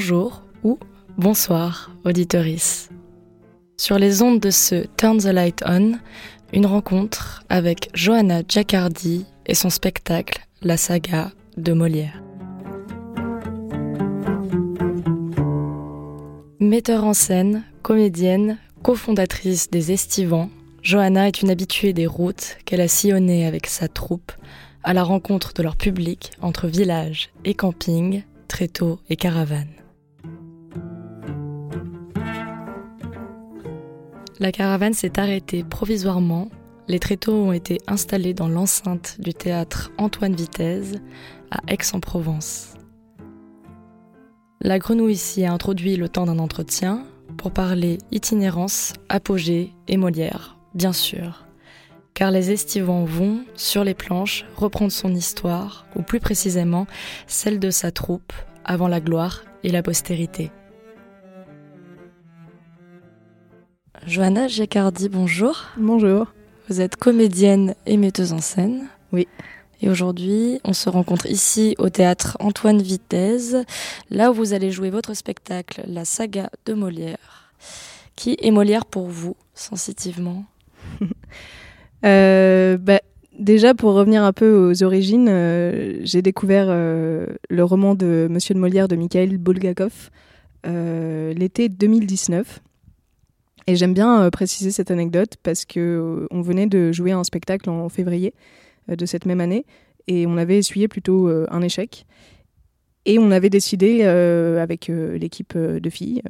Bonjour ou bonsoir, auditoris. Sur les ondes de ce Turn the Light On, une rencontre avec Johanna Giacardi et son spectacle La saga de Molière. Metteur en scène, comédienne, cofondatrice des Estivants, Johanna est une habituée des routes qu'elle a sillonnées avec sa troupe à la rencontre de leur public entre village et camping, tréteaux et caravanes. La caravane s'est arrêtée provisoirement. Les tréteaux ont été installés dans l'enceinte du théâtre Antoine Vitesse à Aix-en-Provence. La grenouille s'y a introduit le temps d'un entretien pour parler itinérance, apogée et Molière, bien sûr. Car les estivants vont, sur les planches, reprendre son histoire, ou plus précisément celle de sa troupe, avant la gloire et la postérité. Johanna Giacardi, bonjour. Bonjour. Vous êtes comédienne et metteuse en scène. Oui. Et aujourd'hui, on se rencontre ici au théâtre Antoine Vitesse, là où vous allez jouer votre spectacle La saga de Molière. Qui est Molière pour vous, sensitivement? Euh, bah, déjà, pour revenir un peu aux origines, euh, j'ai découvert euh, le roman de Monsieur de Molière de Mikhail Bulgakov l'été 2019. Et j'aime bien euh, préciser cette anecdote parce que euh, on venait de jouer un spectacle en février euh, de cette même année et on avait essuyé plutôt un échec. Et on avait décidé, avec l'équipe de filles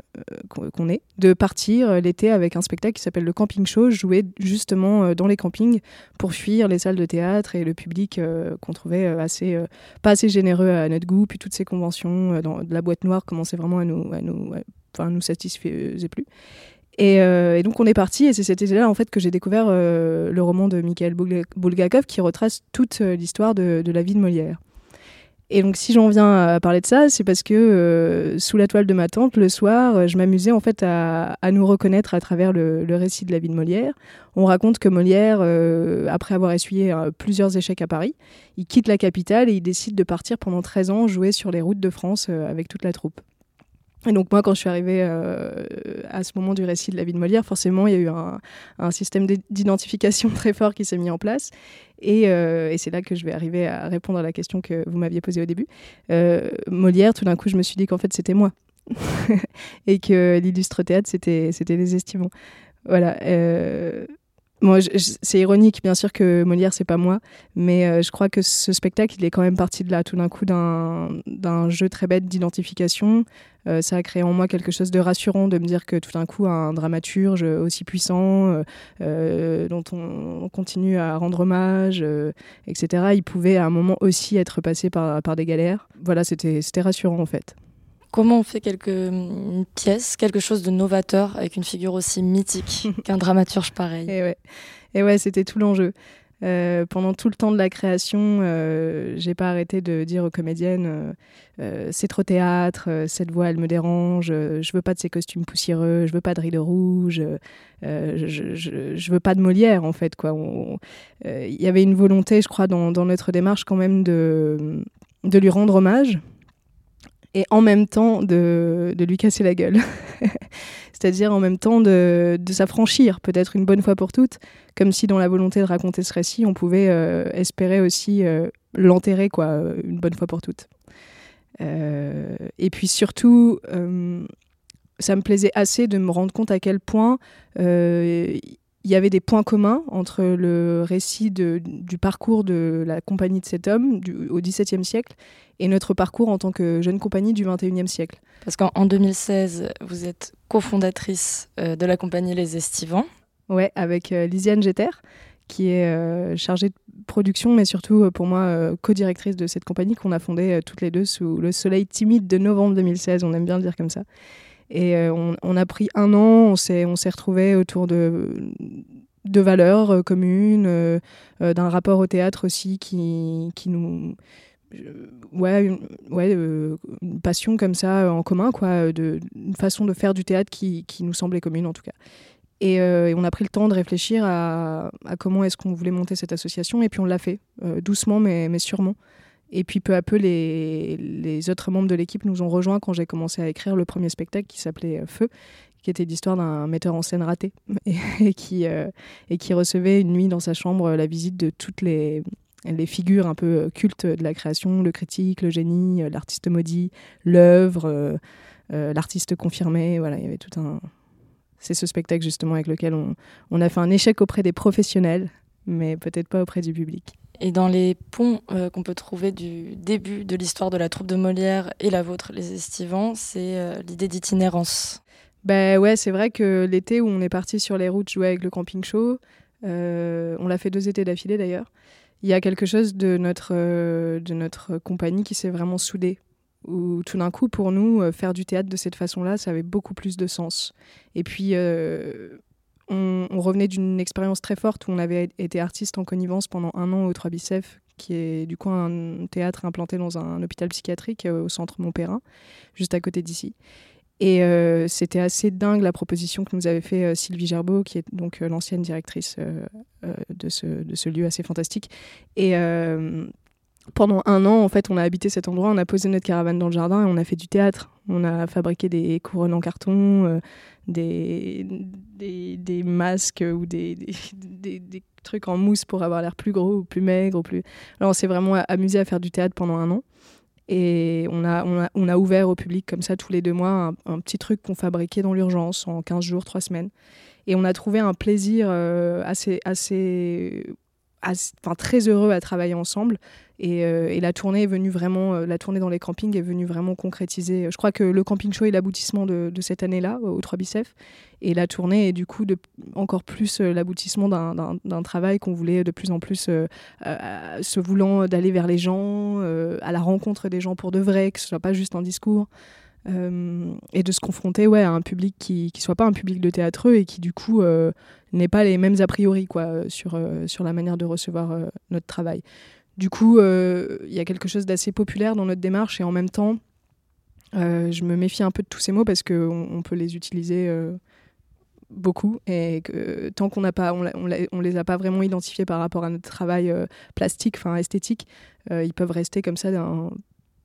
qu'on est, de partir l'été avec un spectacle qui s'appelle le Camping Show, joué justement dans les campings pour fuir les salles de théâtre et le public qu'on trouvait assez, pas assez généreux à notre goût. Puis toutes ces conventions dans de la boîte noire commençaient vraiment à nous, à nous, à- nous satisfaisaient plus. Et, euh, et donc on est parti et c'est cet été-là en fait que j'ai découvert euh, le roman de Mikhail Bulga- Bulgakov qui retrace toute euh, l'histoire de, la vie de Molière. Et donc si j'en viens à parler de ça, c'est parce que sous la toile de ma tante, le soir, je m'amusais en fait à, nous reconnaître à travers le, le récit de la vie de Molière. On raconte que Molière, après avoir essuyé plusieurs échecs à Paris, il quitte la capitale et il décide de partir pendant 13 ans jouer sur les routes de France avec toute la troupe. Et donc moi, quand je suis arrivée euh, à ce moment du récit de la vie de Molière, forcément, il y a eu un, système d'id- d'identification très fort qui s'est mis en place. Et, euh, et c'est là que je vais arriver à répondre à la question que vous m'aviez posée au début. Euh, Molière, tout d'un coup, je me suis dit qu'en fait, c'était moi. et que l'illustre théâtre, c'était les estivants. Voilà. C'est ironique, bien sûr, que Molière, c'est pas moi, mais euh, je crois que ce spectacle, il est quand même parti de là, tout d'un coup, d'un jeu très bête d'identification. Euh, ça a créé en moi quelque chose de rassurant de me dire que tout d'un coup, un dramaturge aussi puissant, euh, dont on, on continue à rendre hommage, etc., il pouvait à un moment aussi être passé par, des galères. Voilà, c'était rassurant en fait. Comment on fait quelque, une pièce, quelque chose de novateur avec une figure aussi mythique qu'un dramaturge pareil? Et ouais, et ouais c'était tout l'enjeu. Euh, pendant tout le temps de la création, euh, j'ai pas arrêté de dire aux comédiennes euh, euh, c'est trop théâtre, cette voix elle me dérange, je veux pas de ces costumes poussiéreux, je veux pas de rideaux rouges, je, je, je veux pas de Molière en fait quoi. Il y avait une volonté, je crois, dans, dans notre démarche quand même de, de lui rendre hommage et en même temps de, lui casser la gueule. C'est-à-dire en même temps de, s'affranchir, peut-être une bonne fois pour toutes, comme si dans la volonté de raconter ce récit, on pouvait euh, espérer aussi euh, l'enterrer, quoi, euh, une bonne fois pour toutes. Et puis surtout, ça me plaisait assez de me rendre compte à quel point il y avait des points communs entre le récit de- du parcours de la compagnie de cet homme du- au XVIIe siècle et notre parcours en tant que jeune compagnie du XXIe siècle. Parce qu'en en 2016, vous êtes cofondatrice euh, de la compagnie Les Estivants. Ouais, avec euh, Lisiane Jeter, qui est euh, chargée production, mais surtout pour moi co-directrice de cette compagnie qu'on a fondée toutes les deux sous le soleil timide de novembre 2016. On aime bien le dire comme ça. Et on, a pris un an, on s'est retrouvés autour de valeurs communes, d'un rapport au théâtre aussi qui, qui nous ouais, une, ouais une passion comme ça en commun, quoi, une façon de faire du théâtre qui, nous semblait commune en tout cas. Euh, et, on a pris le temps de réfléchir à, comment est-ce qu'on voulait monter cette association, et puis on l'a fait, euh, doucement mais sûrement. Et puis peu à peu, les, autres membres de l'équipe nous ont rejoints quand j'ai commencé à écrire le premier spectacle qui s'appelait euh, Feu, qui était l'histoire d'un metteur en scène raté, et, qui, et qui recevait une nuit dans sa chambre la visite de toutes les, les figures un peu cultes de la création, le critique, le génie, l'artiste maudit, l'œuvre, l'artiste confirmé, voilà, il y avait tout un, c'est ce spectacle justement avec lequel on, a fait un échec auprès des professionnels, mais peut-être pas auprès du public. Et dans les ponts euh, qu'on peut trouver du début de l'histoire de la troupe de Molière et la vôtre, les Estivants, c'est euh, l'idée d'itinérance. Ben ouais, c'est vrai que l'été où on est parti sur les routes jouer avec le camping show, euh, on l'a fait deux étés d'affilée d'ailleurs, il y a quelque chose de notre, de notre compagnie qui s'est vraiment soudé où tout d'un coup, pour nous, faire du théâtre de cette façon-là, ça avait beaucoup plus de sens. Et puis, euh, on, revenait d'une expérience très forte où on avait été artiste en connivence pendant un an au Trois Bicef, qui est du coup un théâtre implanté dans un, hôpital psychiatrique euh, au centre Montpérin, juste à côté d'ici. Et c'était assez dingue la proposition que nous avait fait Sylvie Gerbeau, qui est donc l'ancienne directrice de, ce, de, ce, lieu assez fantastique. Et pendant un an, en fait, on a habité cet endroit, on a posé notre caravane dans le jardin et on a fait du théâtre. On a fabriqué des couronnes en carton, euh, des, des, masques ou des, des, trucs en mousse pour avoir l'air plus gros ou plus maigre. Ou plus... Alors, on s'est vraiment amusé à faire du théâtre pendant un an. Et on a, on a, on a ouvert au public comme ça tous les deux mois un, petit truc qu'on fabriquait dans l'urgence en 15 jours, 3 semaines. Et on a trouvé un plaisir euh, assez, assez, très heureux à travailler ensemble. Euh, et, la tournée est venue vraiment, euh, la tournée dans les campings est venue vraiment concrétiser. Je crois que le camping show est l'aboutissement de, cette année-là au 3 Bicef. Et la tournée est du coup encore plus euh, l'aboutissement d'un travail qu'on voulait de plus en plus se voulant d'aller vers les gens, à la rencontre des gens pour de vrai, que ce soit pas juste un discours. Et de se confronter ouais, à un public qui ne soit pas un public de théâtreux et qui du coup n'ait pas les mêmes a priori quoi, sur, sur la manière de recevoir notre travail. Du coup, euh, il y a quelque chose d'assez populaire dans notre démarche et en même temps, euh, je me méfie un peu de tous ces mots parce qu'on on peut les utiliser euh, beaucoup et que tant qu'on n'a pas, on, les a pas vraiment identifiés par rapport à notre travail plastique, enfin esthétique, ils peuvent rester comme ça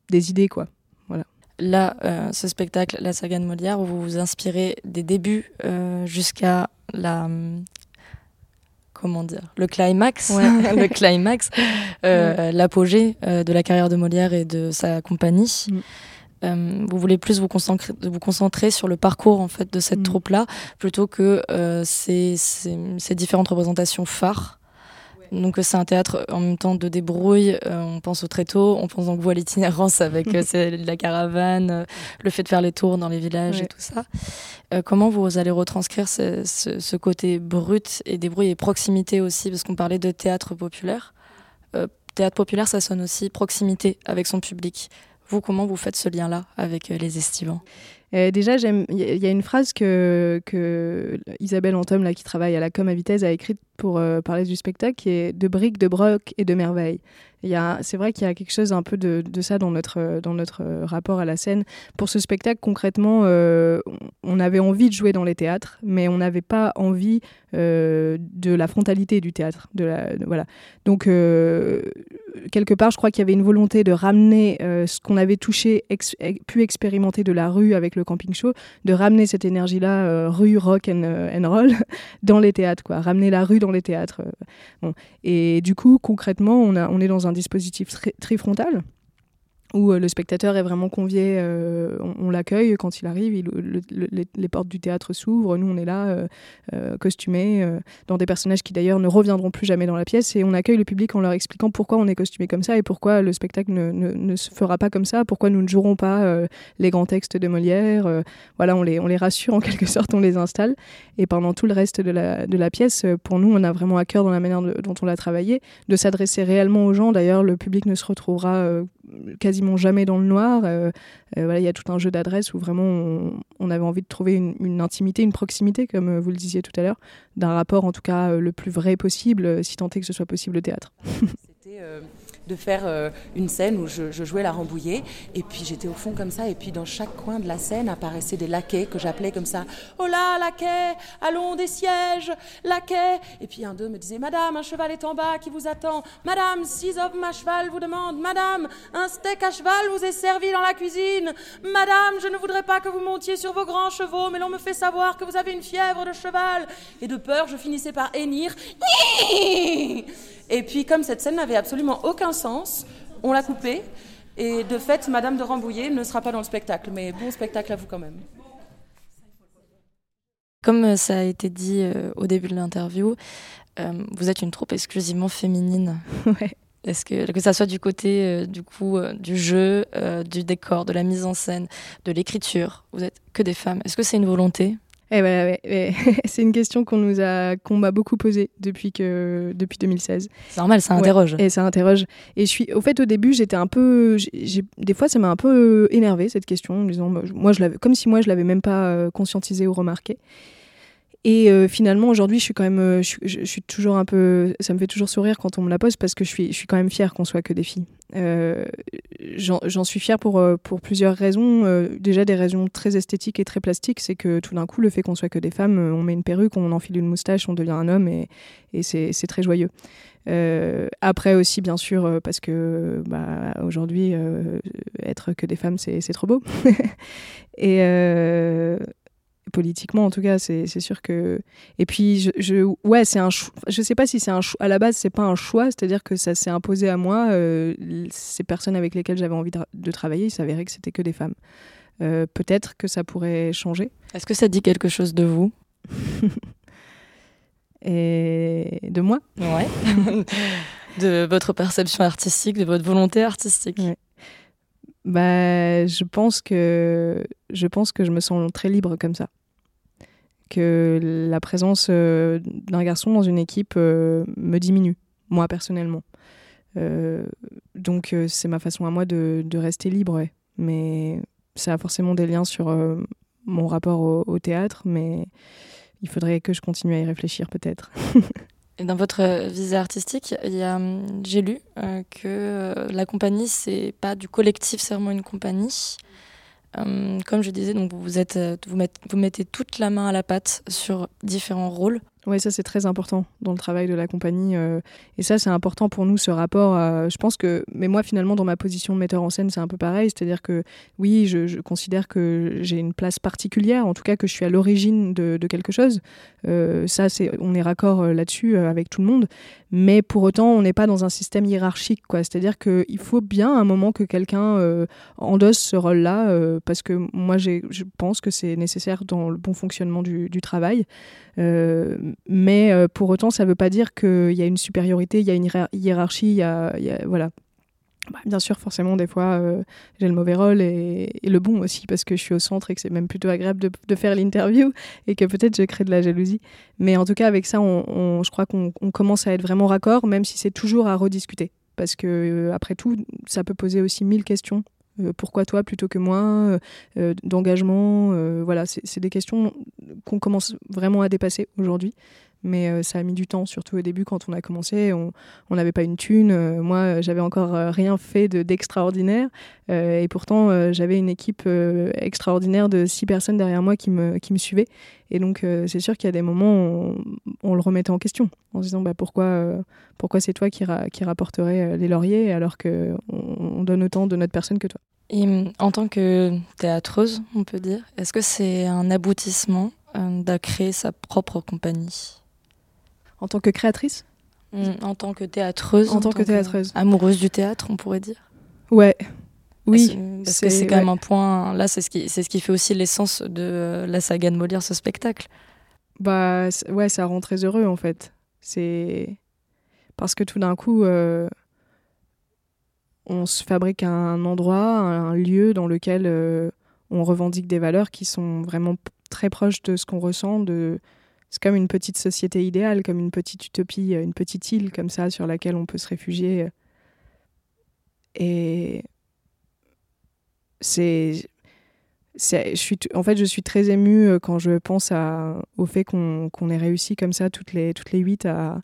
des idées quoi. Voilà. Là, ce spectacle, la saga de Molière, où vous vous inspirez des débuts jusqu'à la comment dire, le climax, le climax, euh, l'apogée euh, de la carrière de Molière et de sa compagnie. Mm. Euh, vous voulez plus vous concentrer, vous concentrer sur le parcours en fait de cette mm. troupe-là plutôt que ces, ces, différentes représentations phares donc c'est un théâtre en même temps de débrouille. Euh, on pense au tréteau, on pense donc à l'itinérance avec euh, la caravane, euh, le fait de faire les tours dans les villages et tout ça. comment vous allez retranscrire ce, côté brut et débrouille et proximité aussi, parce qu'on parlait de théâtre populaire. théâtre populaire, ça sonne aussi proximité avec son public. Vous, comment vous faites ce lien-là avec les estivants? Déjà, il y, a une phrase que, que Isabelle Antom, là, qui travaille à la com à Vitesse, a écrite pour euh, parler du spectacle, qui est de briques, de broc et de merveilles. C'est vrai qu'il y a quelque chose un peu de, ça dans notre, dans notre rapport à la scène. Pour ce spectacle, concrètement, euh, on avait envie de jouer dans les théâtres, mais on n'avait pas envie euh, de la frontalité du théâtre. Voilà. Donc, quelque part, je crois qu'il y avait une volonté de ramener ce qu'on avait touché, pu expérimenter de la rue avec le camping show, de ramener cette énergie-là, rue, rock and, roll, dans les théâtres. Ramener la rue dans les théâtres. Euh. Et du coup, concrètement, on, on est dans un dispositif tri trifrontal où le spectateur est vraiment convié, on, l'accueille quand il arrive, les, portes du théâtre s'ouvrent, nous on est là, costumés, dans des personnages qui d'ailleurs ne reviendront plus jamais dans la pièce, et on accueille le public en leur expliquant pourquoi on est costumé comme ça et pourquoi le spectacle ne, se fera pas comme ça, pourquoi nous ne jouerons pas les grands textes de Molière. voilà, on les, rassure en quelque sorte, on les installe, et pendant tout le reste de la, pièce, pour nous, on a vraiment à cœur dans la manière dont on l'a travaillé, de s'adresser réellement aux gens. D'ailleurs, le public ne se retrouvera euh, quasiment jamais dans le noir. Euh, euh, voilà, il y a tout un jeu d'adresse où vraiment on, avait envie de trouver une, intimité, une proximité, comme vous le disiez tout à l'heure, d'un rapport en tout cas le plus vrai possible, si tant est que ce soit possible au théâtre. C'était de faire euh, une scène où je, jouais la Rambouillet. Et puis j'étais au fond comme ça. Et puis dans chaque coin de la scène apparaissaient des laquais que j'appelais comme ça Oh là, laquais, allons des sièges, laquais. Et puis un d'eux me disait Madame, un cheval est en bas qui vous attend. Madame, six hommes à cheval vous demandent. Madame, un steak à cheval vous est servi dans la cuisine. Madame, je ne voudrais pas que vous montiez sur vos grands chevaux, mais l'on me fait savoir que vous avez une fièvre de cheval. Et de peur, je finissais par hennir. Et puis, comme cette scène n'avait absolument aucun sens, on l'a coupée. Et de fait, Madame de Rambouillet ne sera pas dans le spectacle. Mais bon spectacle à vous quand même. Comme euh, ça a été dit euh, au début de l'interview, euh, vous êtes une troupe exclusivement féminine. Ouais. Est-ce que que ça soit du côté du coup du jeu, du décor, de la mise en scène, de l'écriture, vous êtes que des femmes. Est-ce que c'est une volonté? Eh ouais, c'est une question qu'on nous a, qu'on m'a beaucoup posée depuis que, depuis 2016. C'est normal, ça interroge. et ça interroge. Et je suis, au fait, au début, j'étais un peu, des fois, ça m'a un peu énervé cette question, en disant, bah, moi, je l'avais, comme si moi, je l'avais même pas euh, conscientisé ou remarqué. Et euh, finalement, aujourd'hui, je suis quand même, euh, je, suis toujours un peu, ça me fait toujours sourire quand on me la pose parce que je suis, je suis quand même fière qu'on soit que des filles. Euh, J'en suis fière pour, pour plusieurs raisons. déjà des raisons très esthétiques et très plastiques, c'est que tout d'un coup, le fait qu'on soit que des femmes, on met une perruque, on enfile une moustache, on devient un homme et, et c'est très joyeux. après aussi, bien sûr, parce que bah, aujourd'hui, être que des femmes, c'est trop beau. et politiquement en tout cas c'est sûr que et puis je, je ouais c'est un je sais pas si c'est un à la base c'est pas un choix c'est à dire que ça s'est imposé à moi euh, ces personnes avec lesquelles j'avais envie de, travailler il s'avérait que c'était que des femmes. Euh, peut-être que ça pourrait changer. Est-ce que ça dit quelque chose de vous? Et de moi? Ouais. De votre perception artistique de votre volonté artistique. Bah, je pense que je pense que je me sens très libre comme ça. Que la présence euh, d'un garçon dans une équipe euh, me diminue, moi personnellement. Euh, donc c'est ma façon à moi de, rester libre, mais ça a forcément des liens sur mon rapport au, théâtre, mais il faudrait que je continue à y réfléchir peut-être. Dans votre visée artistique, hum, j'ai lu que la compagnie, c'est pas du collectif, c'est vraiment une compagnie. Hum, comme je disais, vous, euh, vous mettez toute la main à la pâte sur différents rôles. Oui, ça c'est très important dans le travail de la compagnie. Euh, et ça c'est important pour nous, ce rapport. je pense que, mais moi finalement dans ma position de metteur en scène c'est un peu pareil. C'est-à-dire que oui, je, considère que j'ai une place particulière, en tout cas que je suis à l'origine de, quelque chose. Euh, ça c'est, on est raccord euh, là-dessus avec tout le monde. Mais pour autant, on n'est pas dans un système hiérarchique. Quoi. C'est-à-dire qu'il faut bien un moment que quelqu'un endosse ce rôle-là, parce que moi je pense que c'est nécessaire dans le bon fonctionnement du travail. Euh, mais euh, pour autant, ça ne veut pas dire qu'il y a une supériorité, il y a une hiérarchie, il y voilà. Bah, bien sûr, forcément, des fois, euh, j'ai le mauvais rôle et, le bon aussi, parce que je suis au centre et que c'est même plutôt agréable de, faire l'interview et que peut-être je crée de la jalousie. Mais en tout cas, avec ça, je crois qu'on commence à être vraiment raccord, même si c'est toujours à rediscuter. Parce que, après tout, ça peut poser aussi mille questions euh, pourquoi toi plutôt que moi, euh, euh, d'engagement. voilà, c'est des questions qu'on commence vraiment à dépasser aujourd'hui. Mais ça a mis du temps, surtout au début quand on a commencé. On n'avait pas une thune. moi, j'avais encore rien fait d'extraordinaire. et pourtant, j'avais une équipe extraordinaire de six personnes derrière moi qui me, qui me suivaient. Et donc, c'est sûr qu'il y a des moments où on, le remettait en question, en se disant bah, pourquoi, c'est toi qui, qui rapporterais les lauriers alors qu'on on donne autant de notre personne que toi. Et mm, en tant que théâtreuse, on peut dire, est-ce que c'est un aboutissement euh, de créer sa propre compagnie? En tant que créatrice mm, En tant que théâtreuse. En, tant, que théâtreuse. amoureuse du théâtre, on pourrait dire. Ouais. Oui, parce que c'est quand même un point. Là, c'est ce qui, c'est ce qui fait aussi l'essence de la saga de Molière, ce spectacle. Bah ouais, ça rend très heureux en fait. C'est parce que tout d'un coup, euh, on se fabrique un endroit, un lieu dans lequel euh, on revendique des valeurs qui sont vraiment très proches de ce qu'on ressent. De... C'est comme une petite société idéale, comme une petite utopie, une petite île comme ça sur laquelle on peut se réfugier. Et c'est je suis en fait, je suis très émue euh, quand je pense au fait qu'on ait réussi comme ça, toutes les, toutes les huit, à,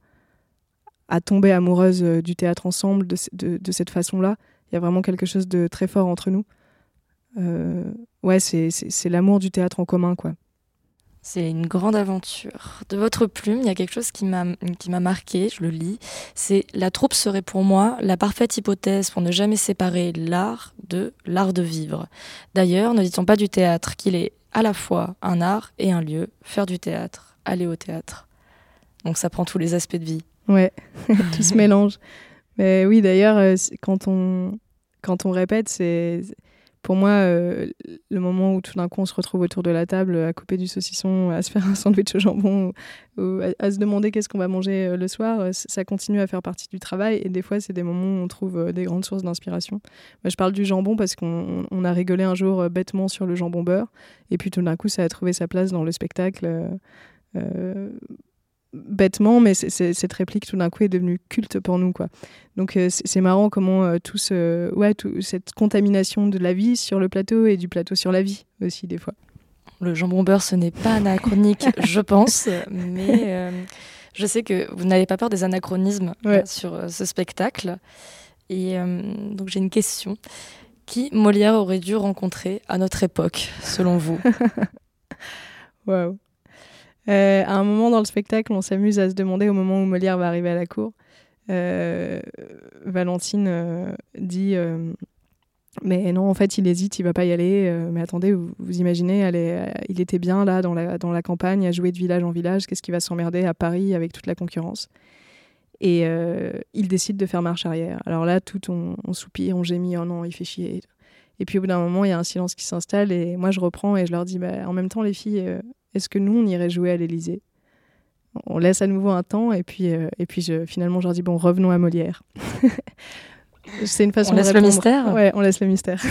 à tomber amoureuse euh, du théâtre ensemble de, de, de cette façon-là. Il y a vraiment quelque chose de très fort entre nous. Euh, ouais, c'est l'amour du théâtre en commun, quoi. C'est une grande aventure. De votre plume, il y a quelque chose qui m'a marqué, je le lis. C'est la troupe serait pour moi la parfaite hypothèse pour ne jamais séparer l'art de l'art de vivre. D'ailleurs, ne dit-on pas du théâtre qu'il est à la fois un art et un lieu, faire du théâtre, aller au théâtre. Donc ça prend tous les aspects de vie. Ouais, tout se mélange. Mais oui, d'ailleurs, euh, quand on, quand on répète, c'est pour moi, euh, le moment où tout d'un coup on se retrouve autour de la table à couper du saucisson, à se faire un sandwich au jambon, à, se demander qu'est-ce qu'on va manger euh, le soir, euh, ça continue à faire partie du travail. Et des fois, c'est des moments où on trouve des grandes sources d'inspiration. je parle du jambon parce qu'on a rigolé un jour bêtement sur le jambon beurre. Et puis tout d'un coup, ça a trouvé sa place dans le spectacle bêtement, mais cette réplique tout d'un coup est devenue culte pour nous. Quoi. Donc euh, c'est marrant comment euh, tout ce, ouais, cette contamination de la vie sur le plateau et du plateau sur la vie aussi des fois. Le jambon beurre, ce n'est pas anachronique, je pense, mais euh, je sais que vous n'avez pas peur des anachronismes sur ce spectacle. Et donc j'ai une question. Qui Molière aurait dû rencontrer à notre époque, selon vous? Waouh euh, à un moment dans le spectacle, on s'amuse à se demander au moment où Molière va arriver à la cour. Euh, Valentine euh, dit mais non, en fait, il hésite, il va pas y aller. mais attendez, vous, imaginez, il était bien là, dans la, campagne, à jouer de village en village. Qu'est-ce qui va s'emmerder à Paris avec toute la concurrence? Et il décide de faire marche arrière. Alors là, tout on, soupire, on gémit, oh non, il fait chier. Et puis au bout d'un moment, il y a un silence qui s'installe et moi je reprends et je leur dis bah, en même temps, les filles, est-ce que nous, on irait jouer à l'Élysée? On laisse à nouveau un temps et puis, euh, et puis je, finalement, je leur dis bon, revenons à Molière. C'est une façon on laisse le mystère? Ouais, on laisse le mystère.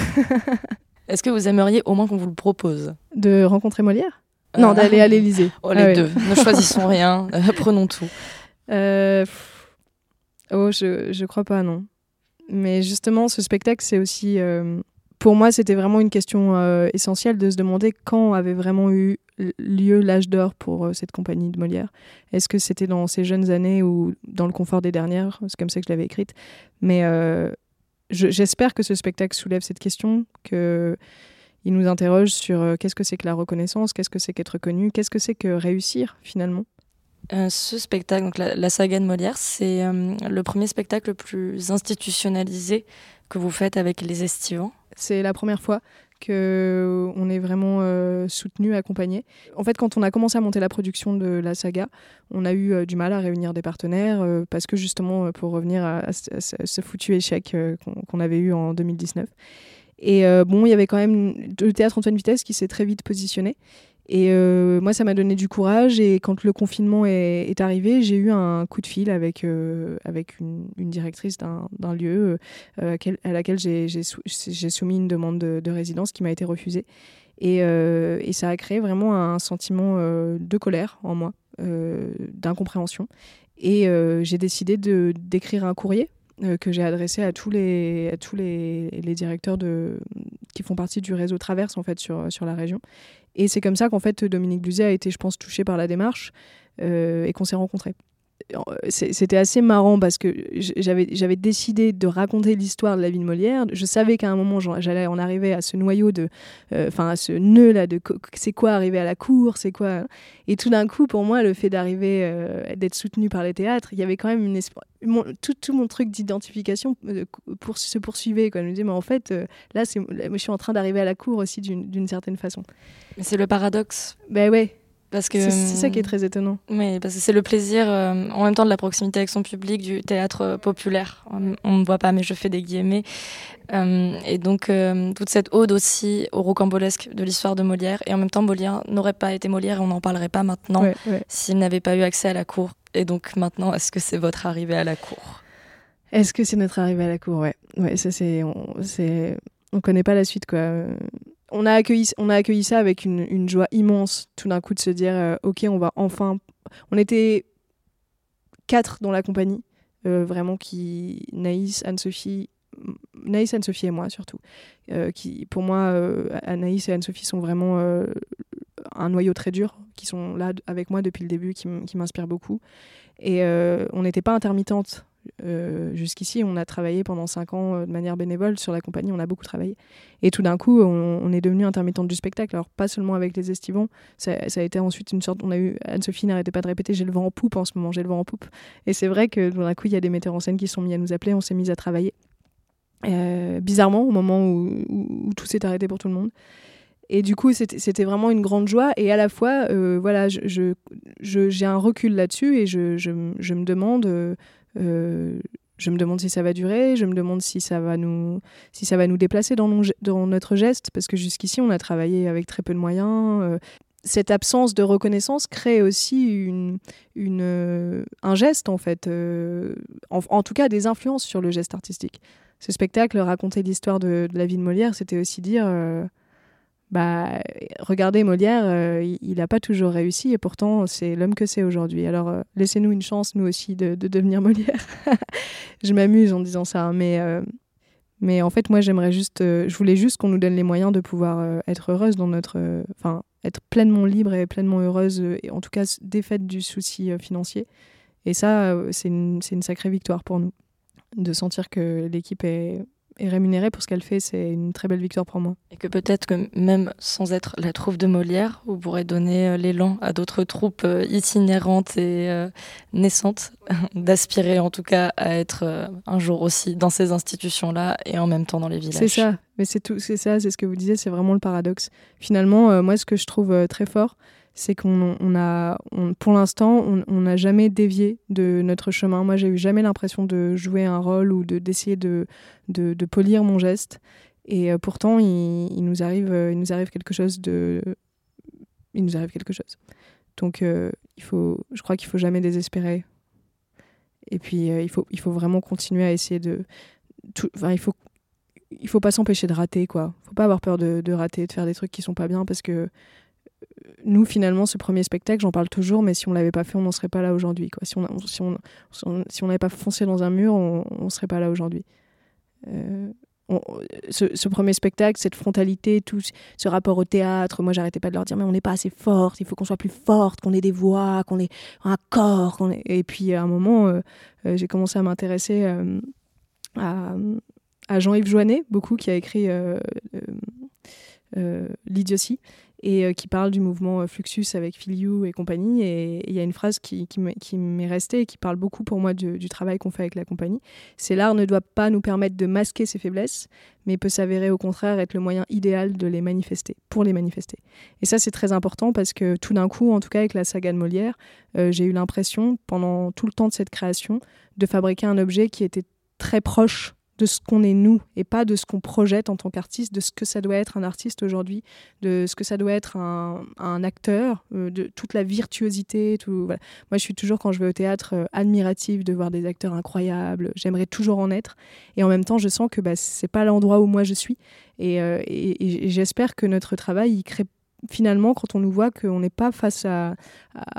Est-ce que vous aimeriez au moins qu'on vous le propose? De rencontrer Molière? Non, d'aller à l'Élysée. Oh, les ah deux. ne choisissons rien, euh, prenons tout. Euh, oh, je, je crois pas, non. Mais justement, ce spectacle, c'est aussi pour moi, c'était vraiment une question essentielle de se demander quand avait vraiment eu lieu l'âge d'or pour euh, cette compagnie de Molière Est-ce que c'était dans ces jeunes années ou dans le confort des dernières? C'est comme ça que je l'avais écrite. Mais euh, j'espère que ce spectacle soulève cette question, qu'il nous interroge sur euh, qu'est-ce que c'est que la reconnaissance, qu'est-ce que c'est qu'être connu, qu'est-ce que c'est que réussir finalement? Ce spectacle, donc la, saga de Molière, c'est le premier spectacle le plus institutionnalisé que vous faites avec les estivants. C'est la première fois qu'on est vraiment euh, soutenu, accompagné. En fait, quand on a commencé à monter la production de la saga, on a eu euh, du mal à réunir des partenaires euh, parce que justement, pour revenir à, ce foutu échec qu'on avait eu en 2019. Et bon, il y avait quand même le théâtre Antoine Vitesse qui s'est très vite positionné. Et euh, moi, ça m'a donné du courage. Et quand le confinement est, arrivé, j'ai eu un coup de fil avec, euh, avec une, directrice d'un lieu euh, à laquelle j'ai soumis une demande de, résidence qui m'a été refusée. Et, ça a créé vraiment un sentiment de colère en moi, d'incompréhension. Et j'ai décidé d'écrire un courrier que j'ai adressé à tous les, directeurs qui font partie du réseau Traverse en fait sur, sur la région et c'est comme ça qu'en fait Dominique Bluzet a été, je pense, touché par la démarche euh, et qu'on s'est rencontrés. C'était assez marrant parce que j'avais décidé de raconter l'histoire de la vie de Molière. Je savais qu'à un moment, j'allais en arriver à ce noyau de. Euh, enfin, à ce nœud là de c'est quoi arriver à la cour, c'est quoi. Et tout d'un coup, pour moi, le fait d'arriver, euh, d'être soutenu par les théâtres, il y avait quand même une mon, tout, tout, mon truc d'identification pour, se poursuivait. Quoi. Je me disais, mais en fait, là, je suis en train d'arriver à la cour aussi d'une certaine façon. C'est le paradoxe. Ben ouais. Parce que c'est ça qui est très étonnant. Oui, parce que c'est le plaisir euh, en même temps de la proximité avec son public du théâtre euh, populaire. On ne voit pas, mais je fais des guillemets. Euh, et donc toute cette ode aussi au rocambolesque de l'histoire de Molière. Et en même temps, Molière n'aurait pas été Molière et on n'en parlerait pas maintenant s'il n'avait pas eu accès à la cour. Et donc maintenant, est-ce que c'est votre arrivée à la cour? Est-ce que c'est notre arrivée à la cour? Ouais, ouais, ça c'est, on, c'est, on connaît pas la suite quoi on a accueilli, ça avec une, joie immense, tout d'un coup, de se dire, euh, ok, on va enfin. On était quatre dans la compagnie, euh, vraiment qui Naïs, Anne-Sophie, Naïs, Anne-Sophie et moi surtout. Euh, qui, pour moi, Anaïs et Anne-Sophie sont vraiment un noyau très dur, qui sont là avec moi depuis le début, qui m'inspirent beaucoup. Et on n'était pas intermittente euh, jusqu'ici, on a travaillé pendant cinq ans euh, de manière bénévole sur la compagnie, on a beaucoup travaillé. Et tout d'un coup, on, est devenu intermittente du spectacle. Alors, pas seulement avec les estivants, ça, a été ensuite une sorte. On a eu. Anne-Sophie n'arrêtait pas de répéter J'ai le vent en poupe en ce moment, j'ai le vent en poupe. Et c'est vrai que tout d'un coup, il y a des metteurs en scène qui sont mis à nous appeler, on s'est mis à travailler. Euh, bizarrement, au moment où, tout s'est arrêté pour tout le monde. Et du coup, c'était vraiment une grande joie. Et à la fois, voilà, j'ai je, un recul là-dessus et je, me demande je me demande si ça va durer, je me demande si ça va nous, si ça va nous déplacer dans, notre geste, parce que jusqu'ici, on a travaillé avec très peu de moyens. Euh, cette absence de reconnaissance crée aussi une, euh, un geste, en fait, en, tout cas des influences sur le geste artistique. Ce spectacle, raconter l'histoire de, la vie de Molière, c'était aussi dire bah, regardez Molière, euh, il n'a pas toujours réussi et pourtant c'est l'homme que c'est aujourd'hui. Alors euh, laissez-nous une chance, nous aussi, de, devenir Molière. je m'amuse en disant ça, mais, euh, mais en fait, moi j'aimerais juste, je voulais juste qu'on nous donne les moyens de pouvoir être heureuse dans notre. Enfin, être pleinement libre et pleinement heureuse, et en tout cas défaite du souci financier. Et ça, c'est une, une sacrée victoire pour nous, de sentir que l'équipe est est rémunérée pour ce qu'elle fait, c'est une très belle victoire pour moi. Et que peut-être que même sans être la troupe de Molière, vous pourrez donner euh, l'élan à d'autres troupes euh, itinérantes et euh, naissantes d'aspirer en tout cas à être un jour aussi dans ces institutions-là et en même temps dans les villages. C'est ça, mais c'est tout, c'est ça, c'est ce que vous disiez, c'est vraiment le paradoxe. Finalement, moi, ce que je trouve très fort, c'est qu'on a, pour l'instant, on n'a jamais dévié de notre chemin. Moi, j'ai eu jamais l'impression de jouer un rôle ou d'essayer de, de, de, polir mon geste. Et euh, pourtant, il, nous arrive, euh, il nous arrive quelque chose de, il nous arrive quelque chose. Donc, euh, il faut, je crois qu'il faut jamais désespérer. Et puis, il faut, il faut vraiment continuer à essayer de, enfin, il faut, il faut pas s'empêcher de rater, quoi. Faut pas avoir peur de, de rater, de faire des trucs qui sont pas bien, parce que nous, finalement, ce premier spectacle, j'en parle toujours, mais si on l'avait pas fait, on n'en serait pas là aujourd'hui. Si on si on, si on n'avait pas foncé dans un mur, on ne serait pas là aujourd'hui. Euh, ce, premier spectacle, cette frontalité, tout ce rapport au théâtre, moi j'arrêtais pas de leur dire mais on n'est pas assez forte, il faut qu'on soit plus forte, qu'on ait des voix, qu'on ait un corps. Et puis à un moment, euh, euh, j'ai commencé à m'intéresser à, à Jean-Yves Joannet, beaucoup, qui a écrit L'idiotie et euh, qui parle du mouvement euh, Fluxus avec Filiou et compagnie. Et il y a une phrase qui, m'est restée et qui parle beaucoup pour moi du, travail qu'on fait avec la compagnie. C'est l'art ne doit pas nous permettre de masquer ses faiblesses, mais peut s'avérer au contraire être le moyen idéal de les manifester, pour les manifester. Et ça, c'est très important parce que tout d'un coup, en tout cas avec la saga de Molière, euh, j'ai eu l'impression, pendant tout le temps de cette création, de fabriquer un objet qui était très proche de ce qu'on est nous et pas de ce qu'on projette en tant qu'artiste, de ce que ça doit être un artiste aujourd'hui, de ce que ça doit être un, acteur, euh, de toute la virtuosité. Tout, Moi, je suis toujours, quand je vais au théâtre, euh, admirative de voir des acteurs incroyables. J'aimerais toujours en être. Et en même temps, je sens que bah, c'est pas l'endroit où moi je suis. Et, euh, j'espère que notre travail, il crée finalement, quand on nous voit qu'on n'est pas face à,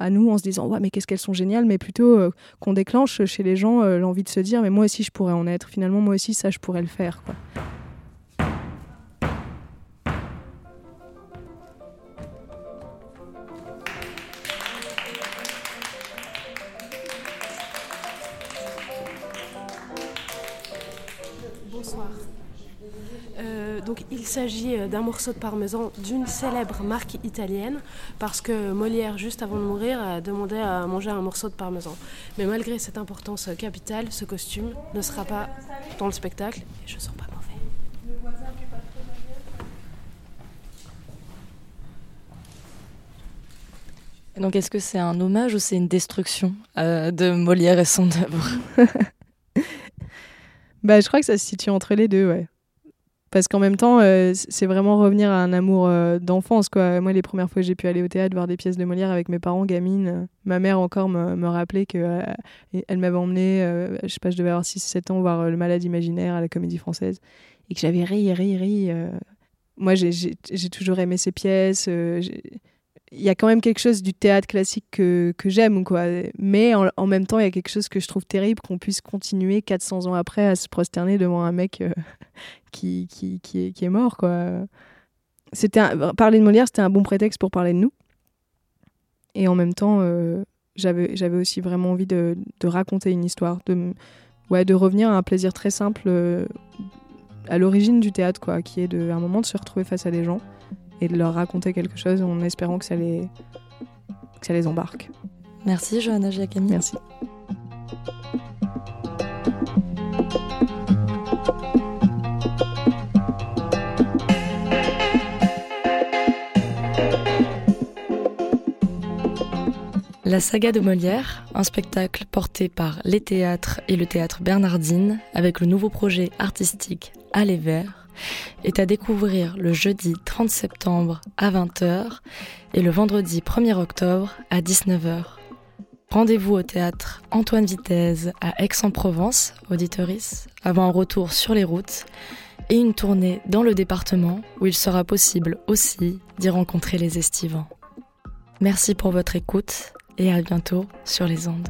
nous en se disant ouais mais qu'est-ce qu'elles sont géniales, mais plutôt euh, qu'on déclenche chez les gens euh, l'envie de se dire mais moi aussi je pourrais en être. Finalement moi aussi ça je pourrais le faire. Quoi. Donc il s'agit euh, d'un morceau de parmesan d'une célèbre marque italienne parce que Molière, juste avant de mourir, a demandé à manger un morceau de parmesan. Mais malgré cette importance capitale, ce costume ne sera pas dans le spectacle. Et je sens pas mauvais. Donc est-ce que c'est un hommage ou c'est une destruction euh, de Molière et son œuvre? Bah, je crois que ça se situe entre les deux, ouais. Parce qu'en même temps, euh, c'est vraiment revenir à un amour euh, d'enfance, quoi. Moi, les premières fois que j'ai pu aller au théâtre voir des pièces de Molière avec mes parents, gamines, euh, ma mère encore me, me rappelait que elle m'avait emmené, je sais pas, je devais avoir 6-7 ans, voir Le Malade Imaginaire à la Comédie Française, et que j'avais ri, ri, ri. Moi, j'ai toujours aimé ces pièces il y a quand même quelque chose du théâtre classique que, j'aime, quoi. Mais en, même temps, il y a quelque chose que je trouve terrible qu'on puisse continuer 400 ans après à se prosterner devant un mec euh, qui, est, mort, quoi. C'était parler de Molière, c'était un bon prétexte pour parler de nous. Et en même temps, euh, j'avais aussi vraiment envie de, raconter une histoire, de, ouais, de revenir à un plaisir très simple euh, à l'origine du théâtre, quoi, qui est un moment de se retrouver face à des gens et de leur raconter quelque chose en espérant que ça les, que ça les embarque. Merci Johanna Giacami. Merci. La saga de Molière, un spectacle porté par les théâtres et le théâtre Bernardine avec le nouveau projet artistique Aller Vert est à découvrir le jeudi 30 septembre à 20h et le vendredi 1er octobre à 19h. Rendez-vous au théâtre Antoine Vitesse à Aix-en-Provence, auditoris, avant un retour sur les routes et une tournée dans le département où il sera possible aussi d'y rencontrer les estivants. Merci pour votre écoute et à bientôt sur les ondes.